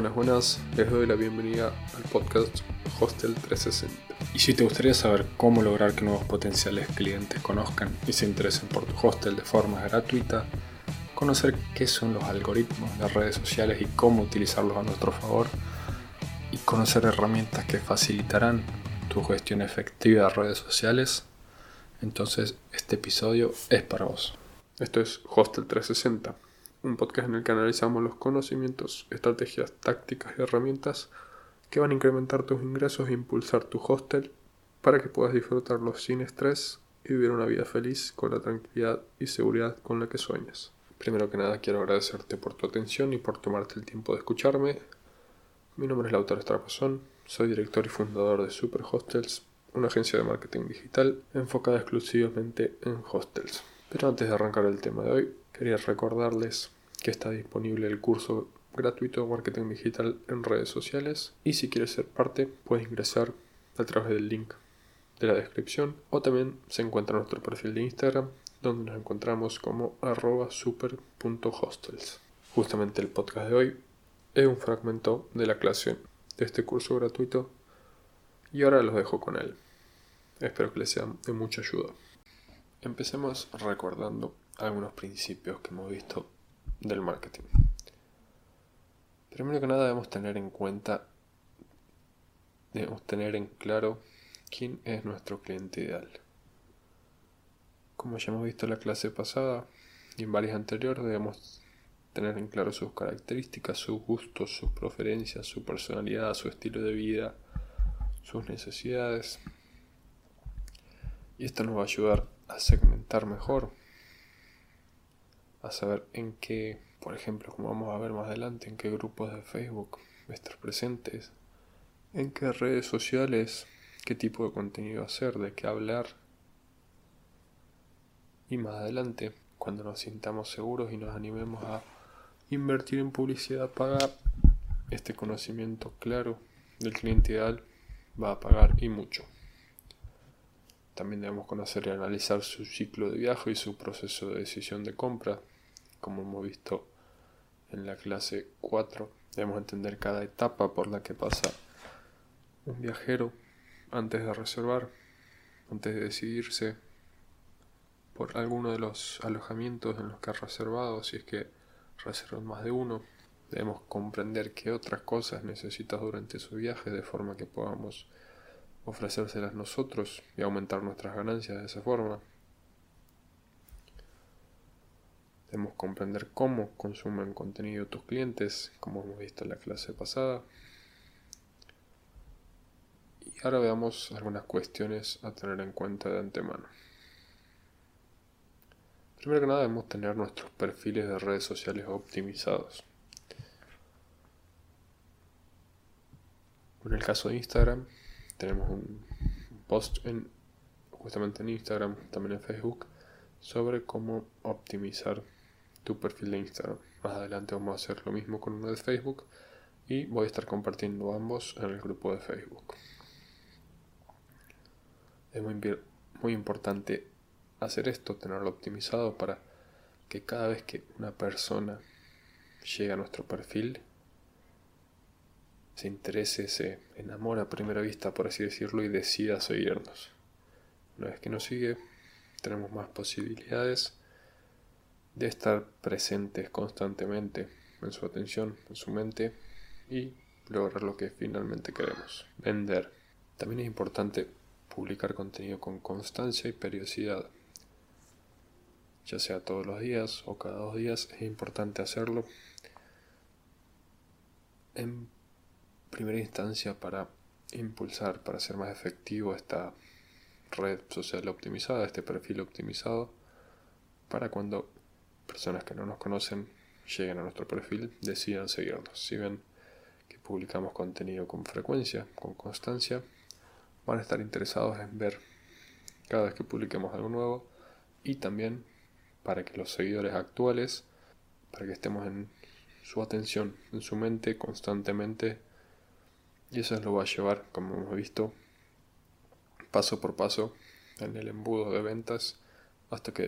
Buenas, buenas, les doy la bienvenida al podcast Hostel 360. Y si te gustaría saber cómo lograr que nuevos potenciales clientes conozcan y se interesen por tu hostel de forma gratuita, conocer qué son los algoritmos de redes sociales y cómo utilizarlos a nuestro favor, y conocer herramientas que facilitarán tu gestión efectiva de redes sociales, entonces este episodio es para vos. Esto es Hostel 360 un podcast en el que analizamos los conocimientos, estrategias, tácticas y herramientas que van a incrementar tus ingresos e impulsar tu hostel para que puedas disfrutarlo sin estrés y vivir una vida feliz con la tranquilidad y seguridad con la que sueñas. Primero que nada quiero agradecerte por tu atención y por tomarte el tiempo de escucharme. Mi nombre es Lautaro Estrapazón, soy director y fundador de Super Hostels, una agencia de marketing digital enfocada exclusivamente en hostels. Pero antes de arrancar el tema de hoy, Quería recordarles que está disponible el curso gratuito de marketing digital en redes sociales y si quieres ser parte puedes ingresar a través del link de la descripción o también se encuentra nuestro perfil de Instagram donde nos encontramos como arroba super.hostels. Justamente el podcast de hoy es un fragmento de la clase de este curso gratuito y ahora los dejo con él. Espero que les sea de mucha ayuda. Empecemos recordando algunos principios que hemos visto del marketing. Primero que nada debemos tener en cuenta, debemos tener en claro quién es nuestro cliente ideal. Como ya hemos visto en la clase pasada y en varias anteriores, debemos tener en claro sus características, sus gustos, sus preferencias, su personalidad, su estilo de vida, sus necesidades. Y esto nos va a ayudar a segmentar mejor a saber en qué, por ejemplo, como vamos a ver más adelante, en qué grupos de Facebook estar presentes, en qué redes sociales, qué tipo de contenido hacer, de qué hablar. Y más adelante, cuando nos sintamos seguros y nos animemos a invertir en publicidad paga, este conocimiento claro del cliente ideal va a pagar y mucho. También debemos conocer y analizar su ciclo de viaje y su proceso de decisión de compra, como hemos visto en la clase 4. Debemos entender cada etapa por la que pasa un viajero antes de reservar, antes de decidirse por alguno de los alojamientos en los que ha reservado, si es que reservan más de uno. Debemos comprender qué otras cosas necesitas durante su viaje de forma que podamos ofrecérselas nosotros y aumentar nuestras ganancias de esa forma. Debemos comprender cómo consumen contenido tus clientes, como hemos visto en la clase pasada. Y ahora veamos algunas cuestiones a tener en cuenta de antemano. Primero que nada debemos tener nuestros perfiles de redes sociales optimizados. En el caso de Instagram, tenemos un post en, justamente en Instagram, también en Facebook, sobre cómo optimizar tu perfil de Instagram. Más adelante vamos a hacer lo mismo con uno de Facebook y voy a estar compartiendo ambos en el grupo de Facebook. Es muy, muy importante hacer esto, tenerlo optimizado para que cada vez que una persona llegue a nuestro perfil, se interese, se enamora a primera vista, por así decirlo, y decida seguirnos. Una vez que nos sigue, tenemos más posibilidades de estar presentes constantemente en su atención, en su mente y lograr lo que finalmente queremos, vender. También es importante publicar contenido con constancia y periodicidad. Ya sea todos los días o cada dos días, es importante hacerlo. En primera instancia para impulsar, para hacer más efectivo esta red social optimizada, este perfil optimizado, para cuando personas que no nos conocen lleguen a nuestro perfil, decidan seguirnos. Si ven que publicamos contenido con frecuencia, con constancia, van a estar interesados en ver cada vez que publiquemos algo nuevo y también para que los seguidores actuales, para que estemos en su atención, en su mente constantemente y eso lo va a llevar, como hemos visto, paso por paso en el embudo de ventas hasta que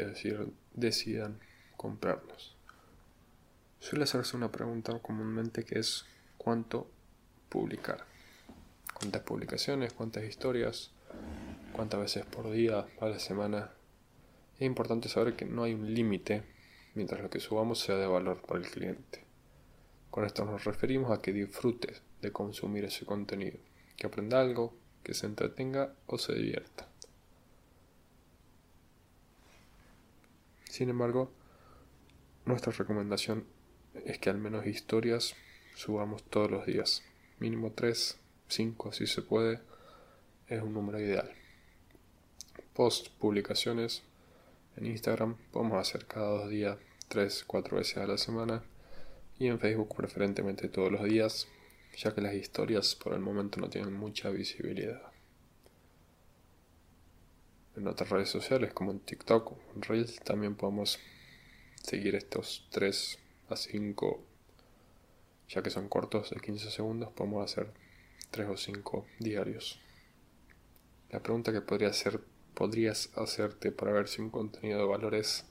decidan comprarnos. Suele hacerse una pregunta comúnmente que es cuánto publicar. Cuántas publicaciones, cuántas historias, cuántas veces por día, a la semana. Es importante saber que no hay un límite mientras lo que subamos sea de valor para el cliente. Con esto nos referimos a que disfrutes de consumir ese contenido, que aprenda algo, que se entretenga o se divierta. Sin embargo, nuestra recomendación es que al menos historias subamos todos los días. Mínimo 3, 5 si se puede, es un número ideal. Post publicaciones en Instagram podemos hacer cada dos días, 3, 4 veces a la semana. Y en Facebook preferentemente todos los días, ya que las historias por el momento no tienen mucha visibilidad. En otras redes sociales como en TikTok en Reels también podemos seguir estos 3 a 5, ya que son cortos de 15 segundos, podemos hacer 3 o 5 diarios. La pregunta que podría hacer, podrías hacerte para ver si un contenido de valor es,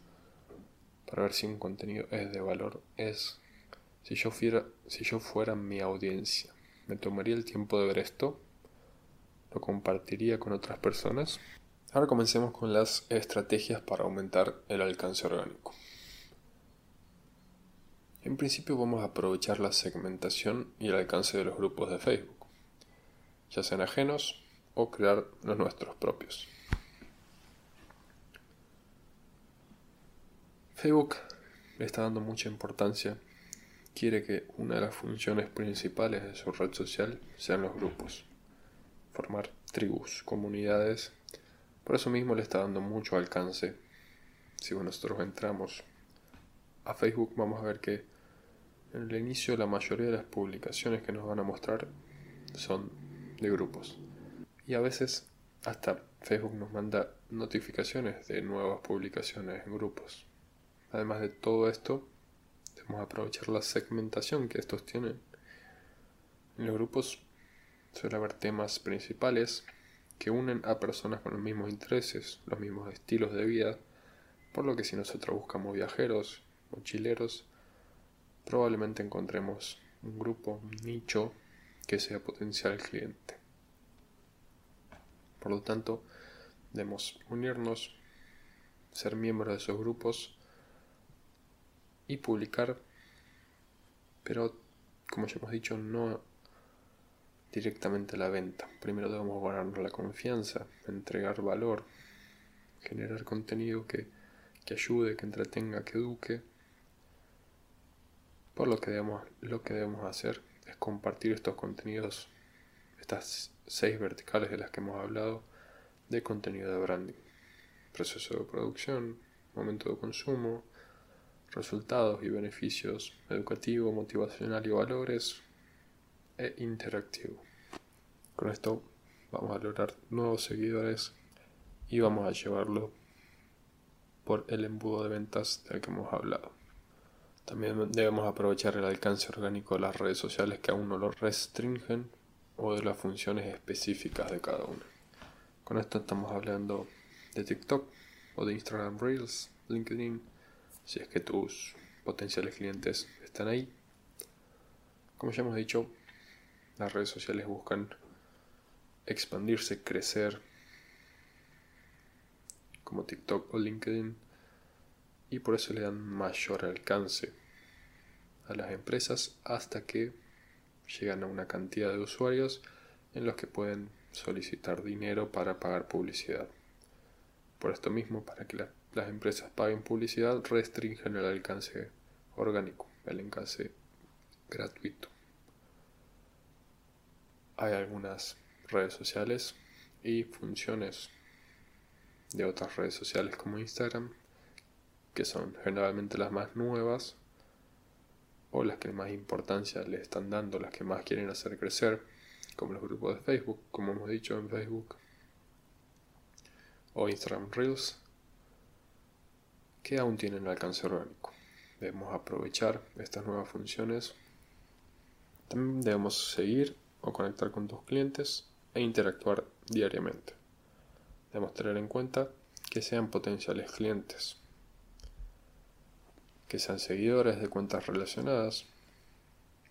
para ver si un contenido es de valor, es si yo fuera, si yo fuera mi audiencia, ¿me tomaría el tiempo de ver esto? ¿Lo compartiría con otras personas? Ahora comencemos con las estrategias para aumentar el alcance orgánico. En principio vamos a aprovechar la segmentación y el alcance de los grupos de Facebook, ya sean ajenos o crear los nuestros propios. Facebook le está dando mucha importancia quiere que una de las funciones principales de su red social sean los grupos, formar tribus, comunidades. Por eso mismo le está dando mucho alcance. Si nosotros entramos a Facebook vamos a ver que en el inicio la mayoría de las publicaciones que nos van a mostrar son de grupos. Y a veces hasta Facebook nos manda notificaciones de nuevas publicaciones en grupos. Además de todo esto, Debemos aprovechar la segmentación que estos tienen. En los grupos suele haber temas principales que unen a personas con los mismos intereses, los mismos estilos de vida, por lo que si nosotros buscamos viajeros, mochileros, probablemente encontremos un grupo, un nicho que sea potencial cliente. Por lo tanto, debemos unirnos, ser miembros de esos grupos y publicar, pero como ya hemos dicho, no directamente la venta. Primero debemos ganarnos la confianza, entregar valor, generar contenido que, que ayude, que entretenga, que eduque. Lo que, debemos, lo que debemos hacer es compartir estos contenidos, estas seis verticales de las que hemos hablado, de contenido de branding. Proceso de producción, momento de consumo, resultados y beneficios educativo, motivacional y valores e interactivo. Con esto vamos a lograr nuevos seguidores y vamos a llevarlo por el embudo de ventas del que hemos hablado. También debemos aprovechar el alcance orgánico de las redes sociales que aún no lo restringen o de las funciones específicas de cada una. Con esto estamos hablando de TikTok o de Instagram Reels, LinkedIn, si es que tus potenciales clientes están ahí. Como ya hemos dicho, las redes sociales buscan expandirse, crecer, como TikTok o LinkedIn, y por eso le dan mayor alcance las empresas hasta que llegan a una cantidad de usuarios en los que pueden solicitar dinero para pagar publicidad. Por esto mismo, para que la las empresas paguen publicidad restringen el alcance orgánico, el alcance gratuito. Hay algunas redes sociales y funciones de otras redes sociales como Instagram que son generalmente las más nuevas o las que más importancia le están dando, las que más quieren hacer crecer, como los grupos de Facebook, como hemos dicho en Facebook, o Instagram Reels, que aún tienen alcance orgánico. Debemos aprovechar estas nuevas funciones. También debemos seguir o conectar con tus clientes e interactuar diariamente. Debemos tener en cuenta que sean potenciales clientes, que sean seguidores de cuentas relacionadas,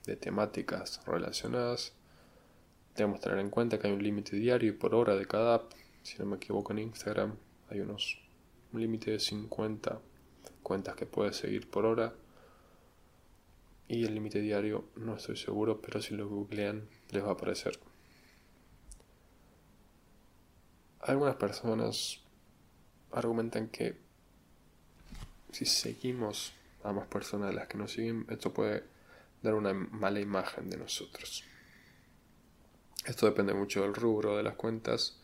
de temáticas relacionadas. Debemos tener en cuenta que hay un límite diario y por hora de cada app. Si no me equivoco en Instagram hay unos un límite de 50 cuentas que puedes seguir por hora. Y el límite diario no estoy seguro, pero si lo googlean les va a aparecer. Algunas personas argumentan que si seguimos a más personas de las que nos siguen, esto puede dar una mala imagen de nosotros. Esto depende mucho del rubro de las cuentas.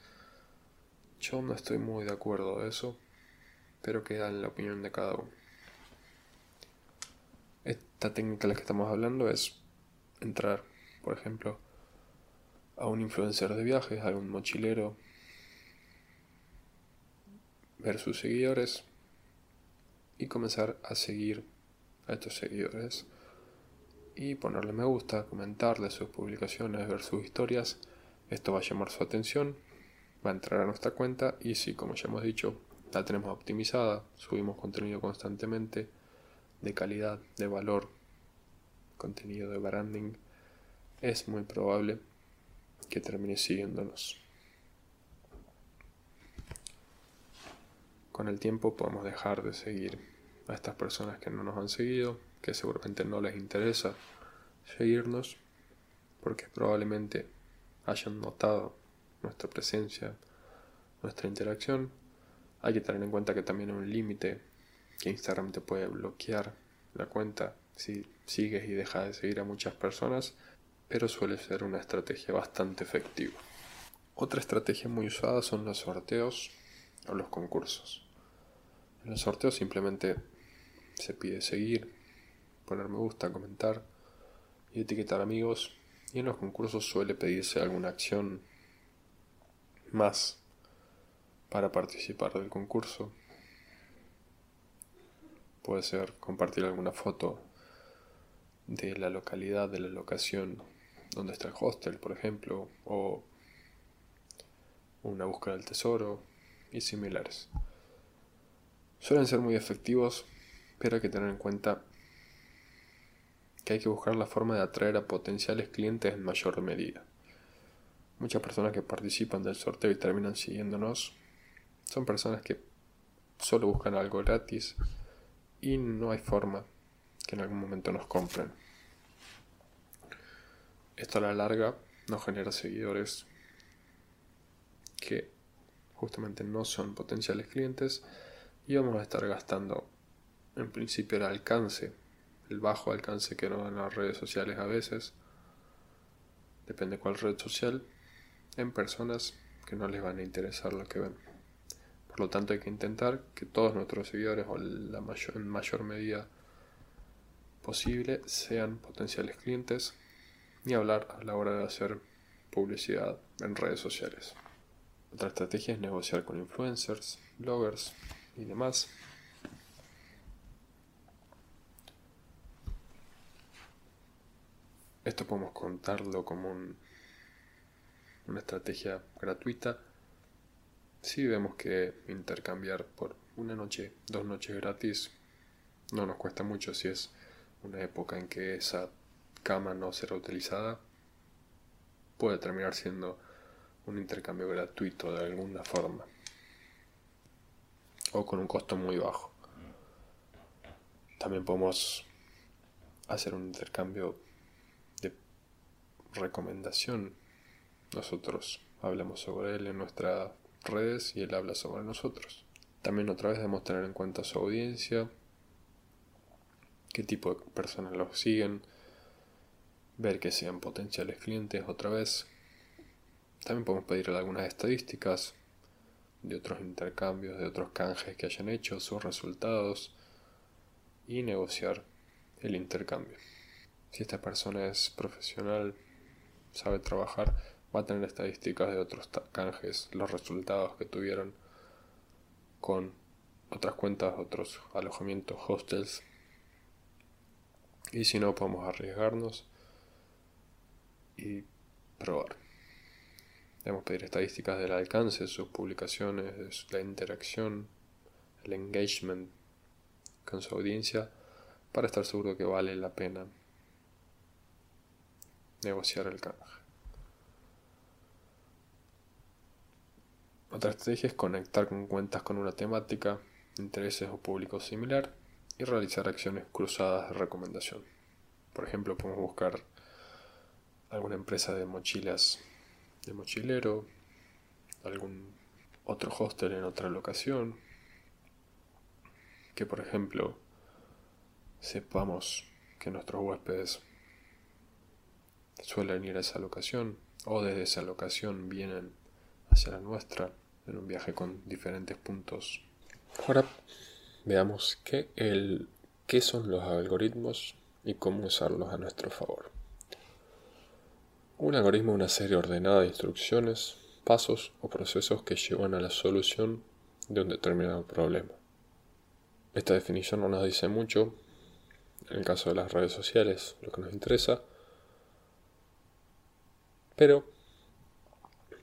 Yo no estoy muy de acuerdo de eso, pero queda en la opinión de cada uno. Esta técnica de la que estamos hablando es entrar, por ejemplo, a un influencer de viajes, a un mochilero, ver sus seguidores y comenzar a seguir a estos seguidores y ponerle me gusta, comentarle sus publicaciones, ver sus historias. Esto va a llamar su atención, va a entrar a nuestra cuenta y si, como ya hemos dicho, la tenemos optimizada, subimos contenido constantemente de calidad, de valor, contenido de branding, es muy probable que termine siguiéndonos. Con el tiempo podemos dejar de seguir a estas personas que no nos han seguido, que seguramente no les interesa seguirnos, porque probablemente hayan notado nuestra presencia, nuestra interacción. Hay que tener en cuenta que también hay un límite que Instagram te puede bloquear la cuenta si sigues y dejas de seguir a muchas personas, pero suele ser una estrategia bastante efectiva. Otra estrategia muy usada son los sorteos o los concursos. En el sorteo simplemente se pide seguir, poner me gusta, comentar y etiquetar amigos. Y en los concursos suele pedirse alguna acción más para participar del concurso. Puede ser compartir alguna foto de la localidad, de la locación donde está el hostel, por ejemplo, o una búsqueda del tesoro y similares. Suelen ser muy efectivos, pero hay que tener en cuenta que hay que buscar la forma de atraer a potenciales clientes en mayor medida. Muchas personas que participan del sorteo y terminan siguiéndonos son personas que solo buscan algo gratis y no hay forma que en algún momento nos compren. Esto a la larga nos genera seguidores que justamente no son potenciales clientes y vamos a estar gastando en principio el alcance, el bajo alcance que nos dan las redes sociales a veces, depende cuál red social, en personas que no les van a interesar lo que ven. Por lo tanto hay que intentar que todos nuestros seguidores o la mayor, en mayor medida posible sean potenciales clientes y hablar a la hora de hacer publicidad en redes sociales. Otra estrategia es negociar con influencers, bloggers, y demás. Esto podemos contarlo como una estrategia gratuita. Si vemos que intercambiar por una noche, dos noches gratis no nos cuesta mucho si es una época en que esa cama no será utilizada, puede terminar siendo un intercambio gratuito de alguna forma o con un costo muy bajo. También podemos hacer un intercambio de recomendación. Nosotros hablamos sobre él en nuestras redes y él habla sobre nosotros. También otra vez debemos tener en cuenta su audiencia, qué tipo de personas los siguen, ver que sean potenciales clientes otra vez. También podemos pedirle algunas estadísticas, de otros intercambios, de otros canjes que hayan hecho, sus resultados y negociar el intercambio. Si esta persona es profesional, sabe trabajar, va a tener estadísticas de otros canjes, los resultados que tuvieron con otras cuentas, otros alojamientos, hostels. Y si no, podemos arriesgarnos y probar. Debemos pedir estadísticas del alcance de sus publicaciones, la interacción, el engagement con su audiencia para estar seguro que vale la pena negociar el canje. Otra estrategia es conectar con cuentas con una temática, intereses o público similar y realizar acciones cruzadas de recomendación. Por ejemplo, podemos buscar alguna empresa de mochilas de mochilero, algún otro hostel en otra locación, que por ejemplo sepamos que nuestros huéspedes suelen ir a esa locación o desde esa locación vienen hacia la nuestra en un viaje con diferentes puntos. Ahora veamos qué, el, qué son los algoritmos y cómo usarlos a nuestro favor. Un algoritmo es una serie ordenada de instrucciones, pasos o procesos que llevan a la solución de un determinado problema. Esta definición no nos dice mucho, en el caso de las redes sociales, lo que nos interesa, pero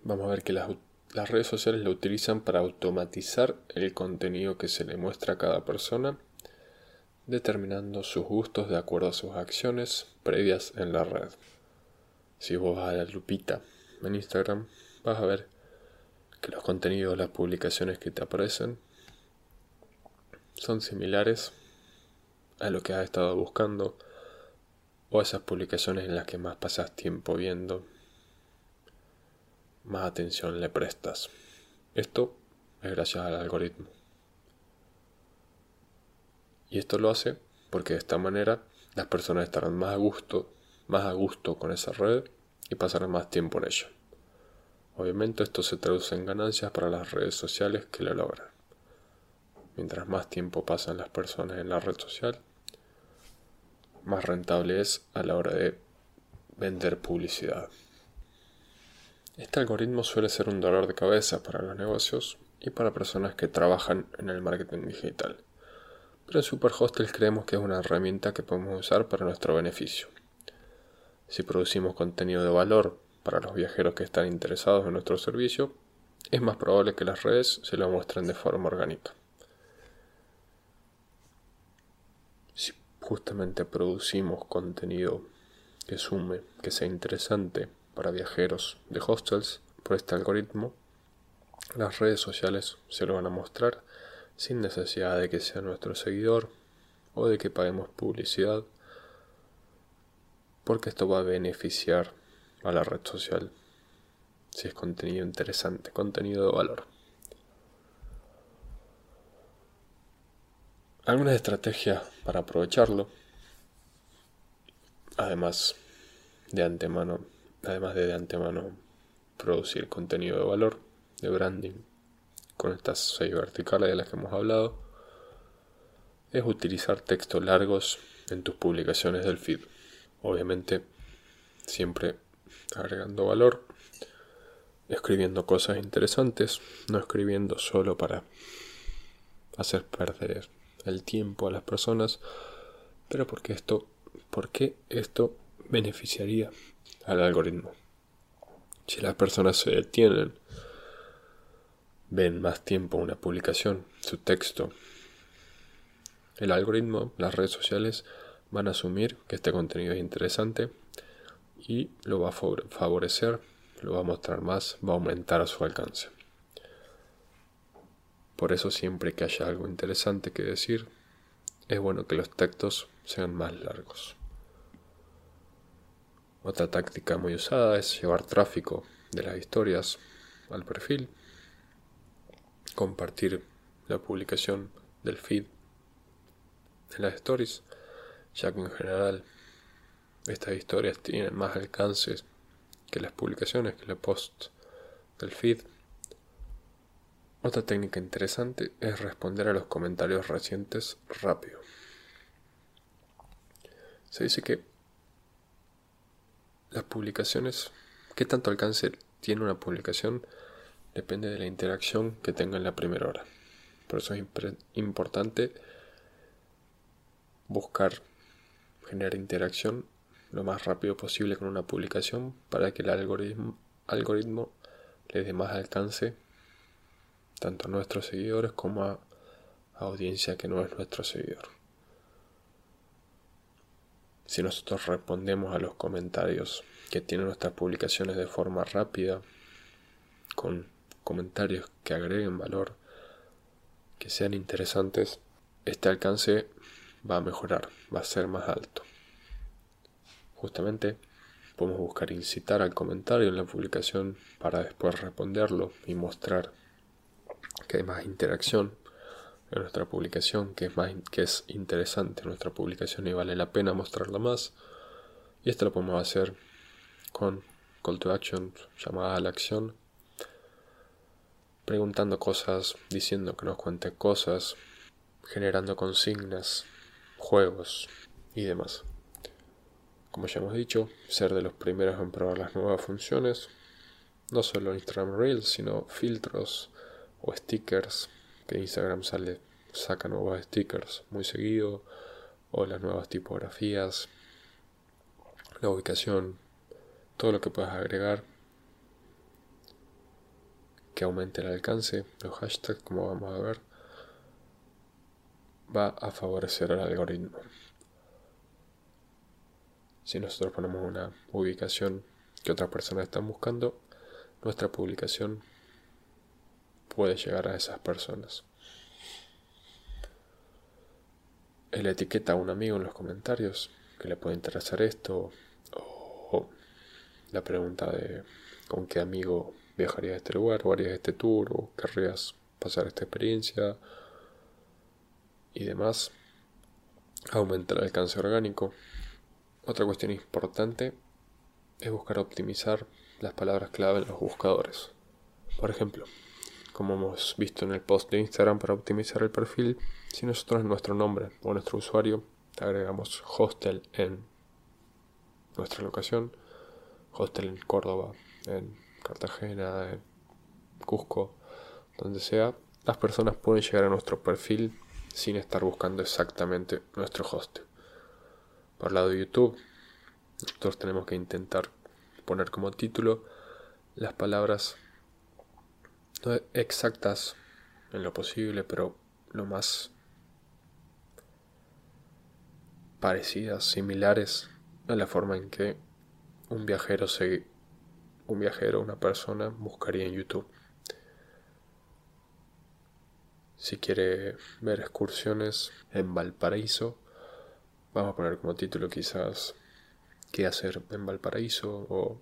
vamos a ver que las, las redes sociales lo utilizan para automatizar el contenido que se le muestra a cada persona, determinando sus gustos de acuerdo a sus acciones previas en la red. Si vos vas a la lupita en Instagram, vas a ver que los contenidos, las publicaciones que te aparecen son similares a lo que has estado buscando o a esas publicaciones en las que más pasas tiempo viendo, más atención le prestas. Esto es gracias al algoritmo. Y esto lo hace porque de esta manera las personas estarán más a gusto, más a gusto con esa red y pasarán más tiempo en ella. Obviamente esto se traduce en ganancias para las redes sociales que lo logran. Mientras más tiempo pasan las personas en la red social, más rentable es a la hora de vender publicidad. Este algoritmo suele ser un dolor de cabeza para los negocios y para personas que trabajan en el marketing digital. Pero en Superhostel creemos que es una herramienta que podemos usar para nuestro beneficio. Si producimos contenido de valor para los viajeros que están interesados en nuestro servicio, es más probable que las redes se lo muestren de forma orgánica. Si justamente producimos contenido que sume, que sea interesante para viajeros de hostels por este algoritmo, las redes sociales se lo van a mostrar sin necesidad de que sea nuestro seguidor o de que paguemos publicidad, porque esto va a beneficiar a la red social si es contenido interesante, contenido de valor. Algunas estrategias para aprovecharlo, además de antemano, además de de antemano producir contenido de valor, de branding, con estas seis verticales de las que hemos hablado, es utilizar textos largos en tus publicaciones del feed. Obviamente, siempre agregando valor, escribiendo cosas interesantes, no escribiendo solo para hacer perder el tiempo a las personas, pero porque esto, porque esto beneficiaría al algoritmo. Si las personas se detienen, ven más tiempo una publicación, su texto, el algoritmo, las redes sociales van a asumir que este contenido es interesante y lo va a favorecer, lo va a mostrar más, va a aumentar su alcance. Por eso siempre que haya algo interesante que decir, es bueno que los textos sean más largos. Otra táctica muy usada es llevar tráfico de las historias al perfil, compartir la publicación del feed en las stories, ya que en general estas historias tienen más alcances que las publicaciones, que los posts del feed. Otra técnica interesante es responder a los comentarios recientes rápido. Se dice que las publicaciones, qué tanto alcance tiene una publicación, depende de la interacción que tenga en la primera hora. Por eso es importante buscar generar interacción lo más rápido posible con una publicación para que el algoritmo, algoritmo le dé más alcance tanto a nuestros seguidores como a, a audiencia que no es nuestro seguidor. Si nosotros respondemos a los comentarios que tienen nuestras publicaciones de forma rápida, con comentarios que agreguen valor, que sean interesantes, este alcance va a mejorar, va a ser más alto. Justamente podemos buscar incitar al comentario en la publicación para después responderlo y mostrar que hay más interacción en nuestra publicación, que es, más, que es interesante nuestra publicación y vale la pena mostrarla más. Y esto lo podemos hacer con call to action, llamada a la acción, preguntando cosas, diciendo que nos cuente cosas, generando consignas, juegos y demás. Como ya hemos dicho, ser de los primeros en probar las nuevas funciones, no solo Instagram Reels, sino filtros o stickers, que Instagram sale, saca nuevos stickers muy seguido, o las nuevas tipografías, la ubicación, todo lo que puedas agregar que aumente el alcance, los hashtags, como vamos a ver, va a favorecer al algoritmo. Si nosotros ponemos una ubicación que otras personas están buscando, nuestra publicación puede llegar a esas personas. El etiqueta a un amigo en los comentarios que le puede interesar esto o la pregunta de con qué amigo viajarías a este lugar o harías este tour o querrías pasar esta experiencia y demás aumenta el alcance orgánico. Otra cuestión importante es buscar optimizar las palabras clave en los buscadores. Por ejemplo como hemos visto en el post de Instagram para optimizar el perfil, si nosotros en nuestro nombre o nuestro usuario agregamos hostel en nuestra locación, hostel en Córdoba, en Cartagena, en Cusco, donde sea, las personas pueden llegar a nuestro perfil sin estar buscando exactamente nuestro hostel. Por el lado de YouTube, nosotros tenemos que intentar poner como título las palabras exactas en lo posible, pero lo más parecidas, similares a la forma en que un viajero se un viajero, una persona buscaría en YouTube. Si quiere ver excursiones en Valparaíso, vamos a poner como título quizás qué hacer en Valparaíso o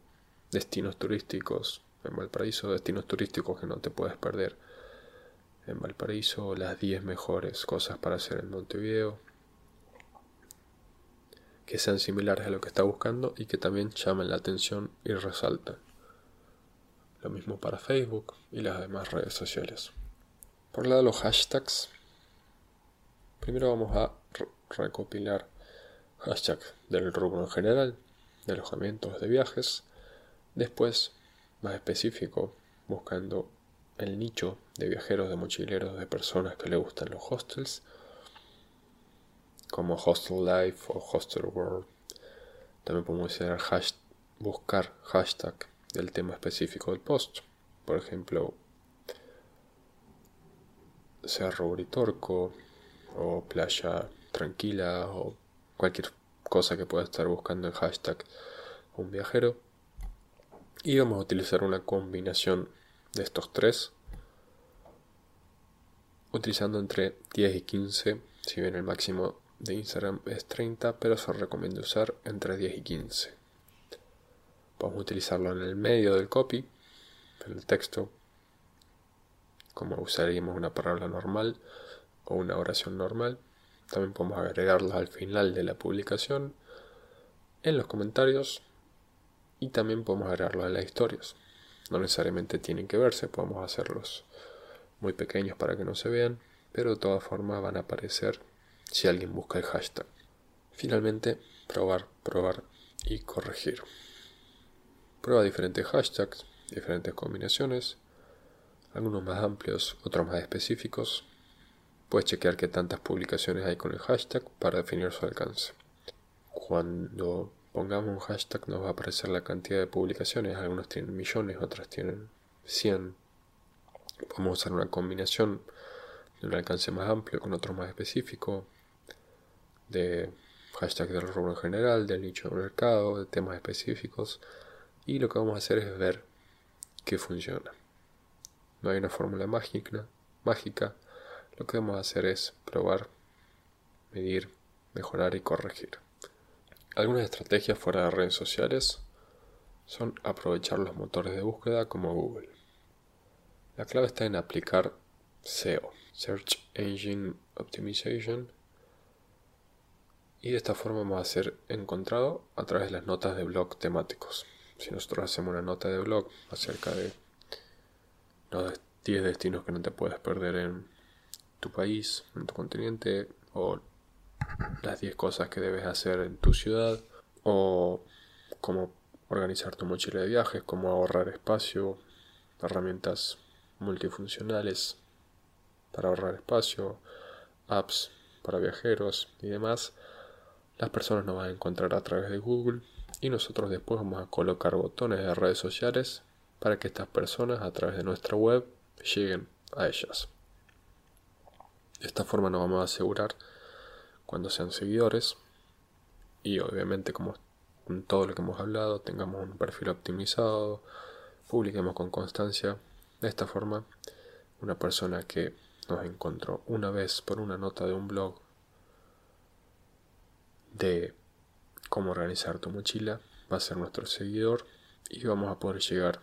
destinos turísticos en Valparaíso, destinos turísticos que no te puedes perder en Valparaíso, las 10 mejores cosas para hacer en Montevideo, que sean similares a lo que está buscando y que también llamen la atención y resalten. Lo mismo para Facebook y las demás redes sociales. Por el lado de los hashtags, primero vamos a recopilar hashtags del rubro en general, de alojamientos de viajes, después más específico, buscando el nicho de viajeros, de mochileros, de personas que le gustan los hostels, como Hostel Life o Hostel World. También podemos buscar hashtag del tema específico del post. Por ejemplo, Cerro Uritorco o Playa Tranquila o cualquier cosa que pueda estar buscando en hashtag un viajero. Y vamos a utilizar una combinación de estos tres utilizando entre 10 y 15 si bien el máximo de Instagram es 30 pero se recomienda usar entre 10 y 15 podemos utilizarlo en el medio del copy en el texto como usaríamos una palabra normal o una oración normal también podemos agregarlos al final de la publicación en los comentarios y también podemos agregarlo en las historias. No necesariamente tienen que verse, podemos hacerlos muy pequeños para que no se vean, pero de todas formas van a aparecer si alguien busca el hashtag. Finalmente, probar, probar y corregir. Prueba diferentes hashtags, diferentes combinaciones, algunos más amplios, otros más específicos. Puedes chequear qué tantas publicaciones hay con el hashtag para definir su alcance. Cuando pongamos un hashtag nos va a aparecer la cantidad de publicaciones, algunos tienen millones, otras tienen 100. Podemos usar una combinación de un alcance más amplio con otro más específico, de hashtag del rubro en general, del nicho de mercado, de temas específicos. Y lo que vamos a hacer es ver qué funciona. No hay una fórmula mágica. Lo que a hacer es probar, medir, mejorar y corregir. Algunas estrategias fuera de redes sociales son aprovechar los motores de búsqueda como Google. La clave está en aplicar SEO, Search Engine Optimization, y de esta forma vamos a ser encontrado a través de las notas de blog temáticos. Si nosotros hacemos una nota de blog acerca de los 10 destinos que no te puedes perder en tu país, en tu continente, o las 10 cosas que debes hacer en tu ciudad, o cómo organizar tu mochila de viajes, cómo ahorrar espacio, herramientas multifuncionales para ahorrar espacio, apps para viajeros y demás, las personas nos van a encontrar a través de Google y nosotros después vamos a colocar botones de redes sociales para que estas personas a través de nuestra web lleguen a ellas. De esta forma nos vamos a asegurar cuando sean seguidores y obviamente como con todo lo que hemos hablado, tengamos un perfil optimizado, publiquemos con constancia. De esta forma, una persona que nos encontró una vez por una nota de un blog de cómo organizar tu mochila va a ser nuestro seguidor y vamos a poder llegar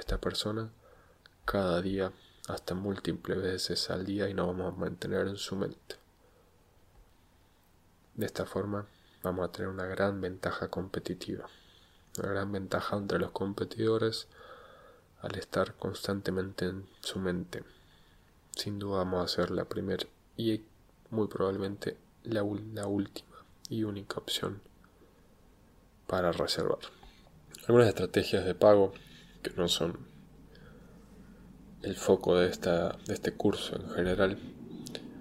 esta persona cada día hasta múltiples veces al día y nos vamos a mantener en su mente. De esta forma vamos a tener una gran ventaja competitiva, una gran ventaja entre los competidores al estar constantemente en su mente. Sin duda vamos a ser la primera y muy probablemente la, la última y única opción para reservar. Algunas estrategias de pago que no son el foco de, esta, de este curso en general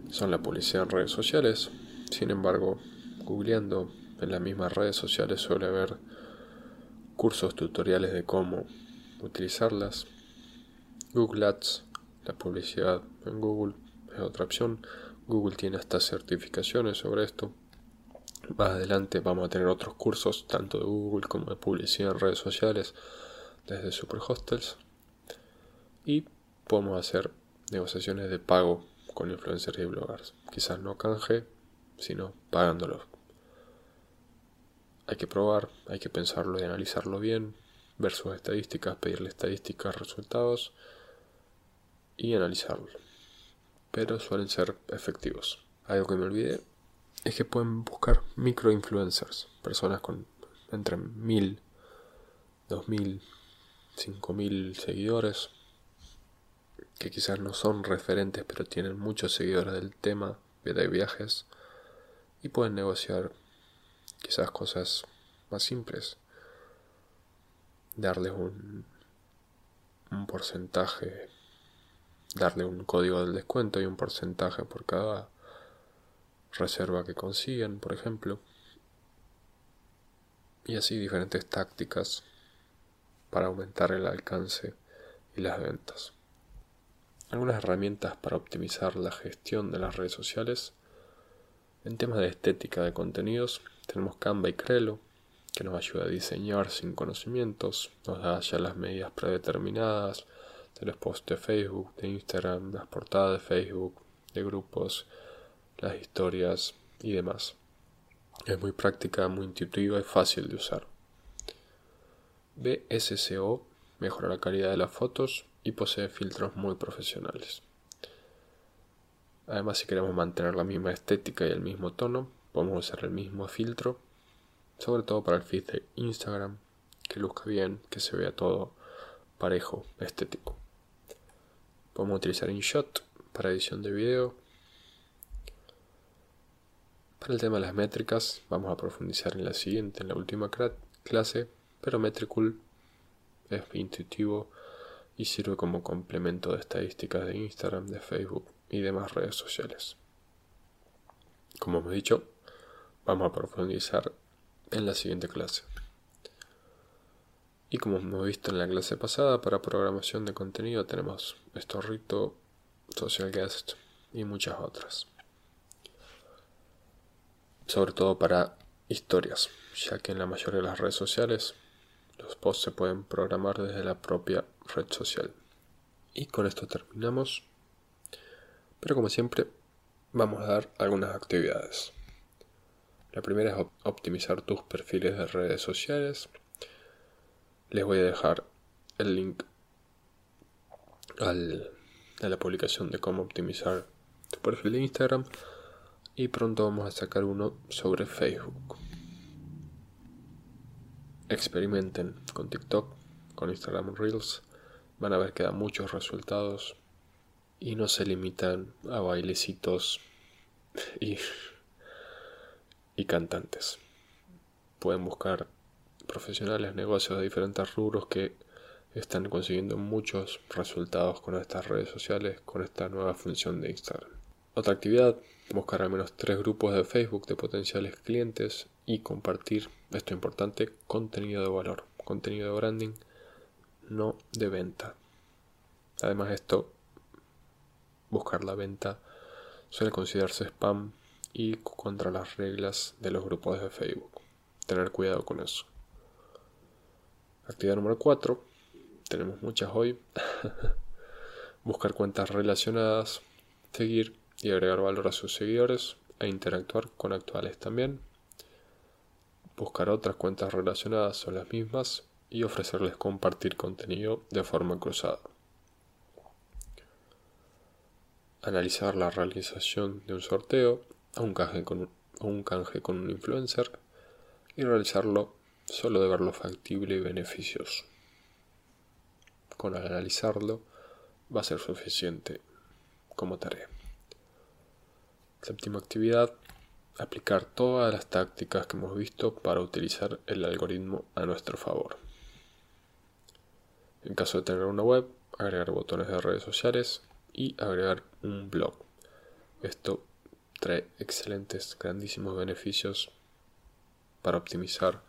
son la publicidad en redes sociales. Sin embargo, googleando en las mismas redes sociales suele haber cursos tutoriales de cómo utilizarlas. Google Ads, la publicidad en Google es otra opción. Google tiene hasta certificaciones sobre esto. Más adelante vamos a tener otros cursos, tanto de Google como de publicidad en redes sociales, desde Superhostels. Y podemos hacer negociaciones de pago con influencers y bloggers. Quizás no canje, sino pagándolos. Hay que probar, hay que pensarlo y analizarlo bien, ver sus estadísticas, pedirle estadísticas, resultados y analizarlo. Pero suelen ser efectivos. Algo que me olvidé es que pueden buscar microinfluencers, personas con entre 1000, 2000, 5000 seguidores, que quizás no son referentes, pero tienen muchos seguidores del tema de viajes y pueden negociar quizás cosas más simples, darles un, un porcentaje, darle un código del descuento y un porcentaje por cada reserva que consiguen, por ejemplo. Y así diferentes tácticas para aumentar el alcance y las ventas. Algunas herramientas para optimizar la gestión de las redes sociales. En temas de estética de contenidos tenemos Canva y Crelo, que nos ayuda a diseñar sin conocimientos, nos da ya las medidas predeterminadas de los posts de Facebook, de Instagram, las portadas de Facebook, de grupos, las historias y demás. Es muy práctica, muy intuitiva y fácil de usar. BSCO mejora la calidad de las fotos y posee filtros muy profesionales. Además, si queremos mantener la misma estética y el mismo tono, podemos usar el mismo filtro, sobre todo para el feed de Instagram, que luzca bien, que se vea todo parejo, estético. Podemos utilizar InShot para edición de video para el tema de las métricas vamos a profundizar en la siguiente, en la última clase, pero Metricool es intuitivo y sirve como complemento de estadísticas de Instagram, de Facebook y demás redes sociales. Como hemos dicho, vamos a profundizar en la siguiente clase. Y como hemos visto en la clase pasada, para programación de contenido tenemos Storrito, Social Guest y muchas otras. sobre todo para historias, ya que en la mayoría de las redes sociales los posts se pueden programar desde la propia red social. Y con esto terminamos. Pero como siempre, vamos a dar algunas actividades. La primera es optimizar tus perfiles de redes sociales. Les voy a dejar el link a la publicación de cómo optimizar tu perfil de Instagram. Y pronto vamos a sacar uno sobre Facebook. Experimenten con TikTok, con Instagram Reels. Van a ver que da muchos resultados y no se limitan a bailecitos y y cantantes. Pueden buscar profesionales, negocios de diferentes rubros que están consiguiendo muchos resultados con estas redes sociales, con esta nueva función de Instagram. Otra actividad, buscar al menos tres grupos de Facebook de potenciales clientes y compartir, esto es importante, contenido de valor, contenido de branding, no de venta. Además esto, buscar la venta suele considerarse spam y contra las reglas de los grupos de Facebook. Tener cuidado con eso. Actividad número 4. Tenemos muchas hoy. Buscar cuentas relacionadas, seguir y agregar valor a sus seguidores e interactuar con actuales también. Buscar otras cuentas relacionadas o las mismas y ofrecerles compartir contenido de forma cruzada. Analizar la realización de un sorteo a un canje con un, canje con un influencer y realizarlo solo de verlo factible y beneficioso. Con analizarlo va a ser suficiente como tarea. Séptima actividad, aplicar todas las tácticas que hemos visto para utilizar el algoritmo a nuestro favor. En caso de tener una web, agregar botones de redes sociales y agregar un blog. Esto trae excelentes, grandísimos beneficios para optimizar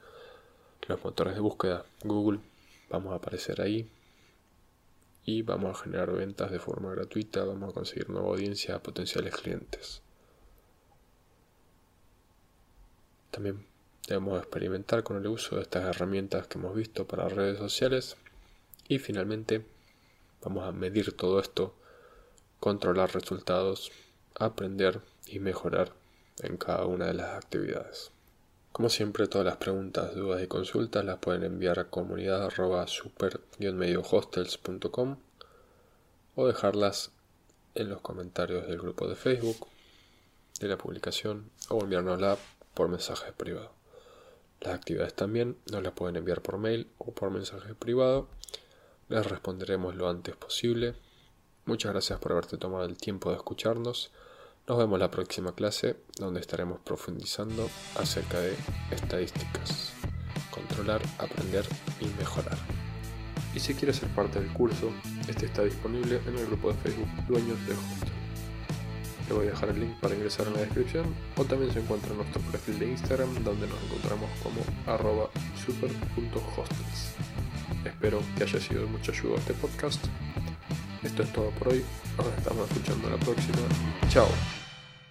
los motores de búsqueda. Google, vamos a aparecer ahí y vamos a generar ventas de forma gratuita, vamos a conseguir nueva audiencia a potenciales clientes. También debemos experimentar con el uso de estas herramientas que hemos visto para redes sociales y finalmente vamos a medir todo esto, controlar resultados, aprender y mejorar en cada una de las actividades. Como siempre, todas las preguntas, dudas y consultas las pueden enviar a comunidad super hostelscom o dejarlas en los comentarios del grupo de Facebook de la publicación o enviárnosla por mensaje privado. Las actividades también nos las pueden enviar por mail o por mensaje privado. Les responderemos lo antes posible. Muchas gracias por haberte tomado el tiempo de escucharnos nos vemos la próxima clase donde estaremos profundizando acerca de estadísticas, controlar, aprender y mejorar. Y si quieres ser parte del curso, este está disponible en el grupo de Facebook Dueños de Hostel. Le voy a dejar el link para ingresar en la descripción o también se encuentra en nuestro perfil de Instagram donde nos encontramos como arroba super.hostels. Espero que haya sido de mucha ayuda este podcast. Esto es todo por hoy. Nos estamos escuchando la próxima. Chao.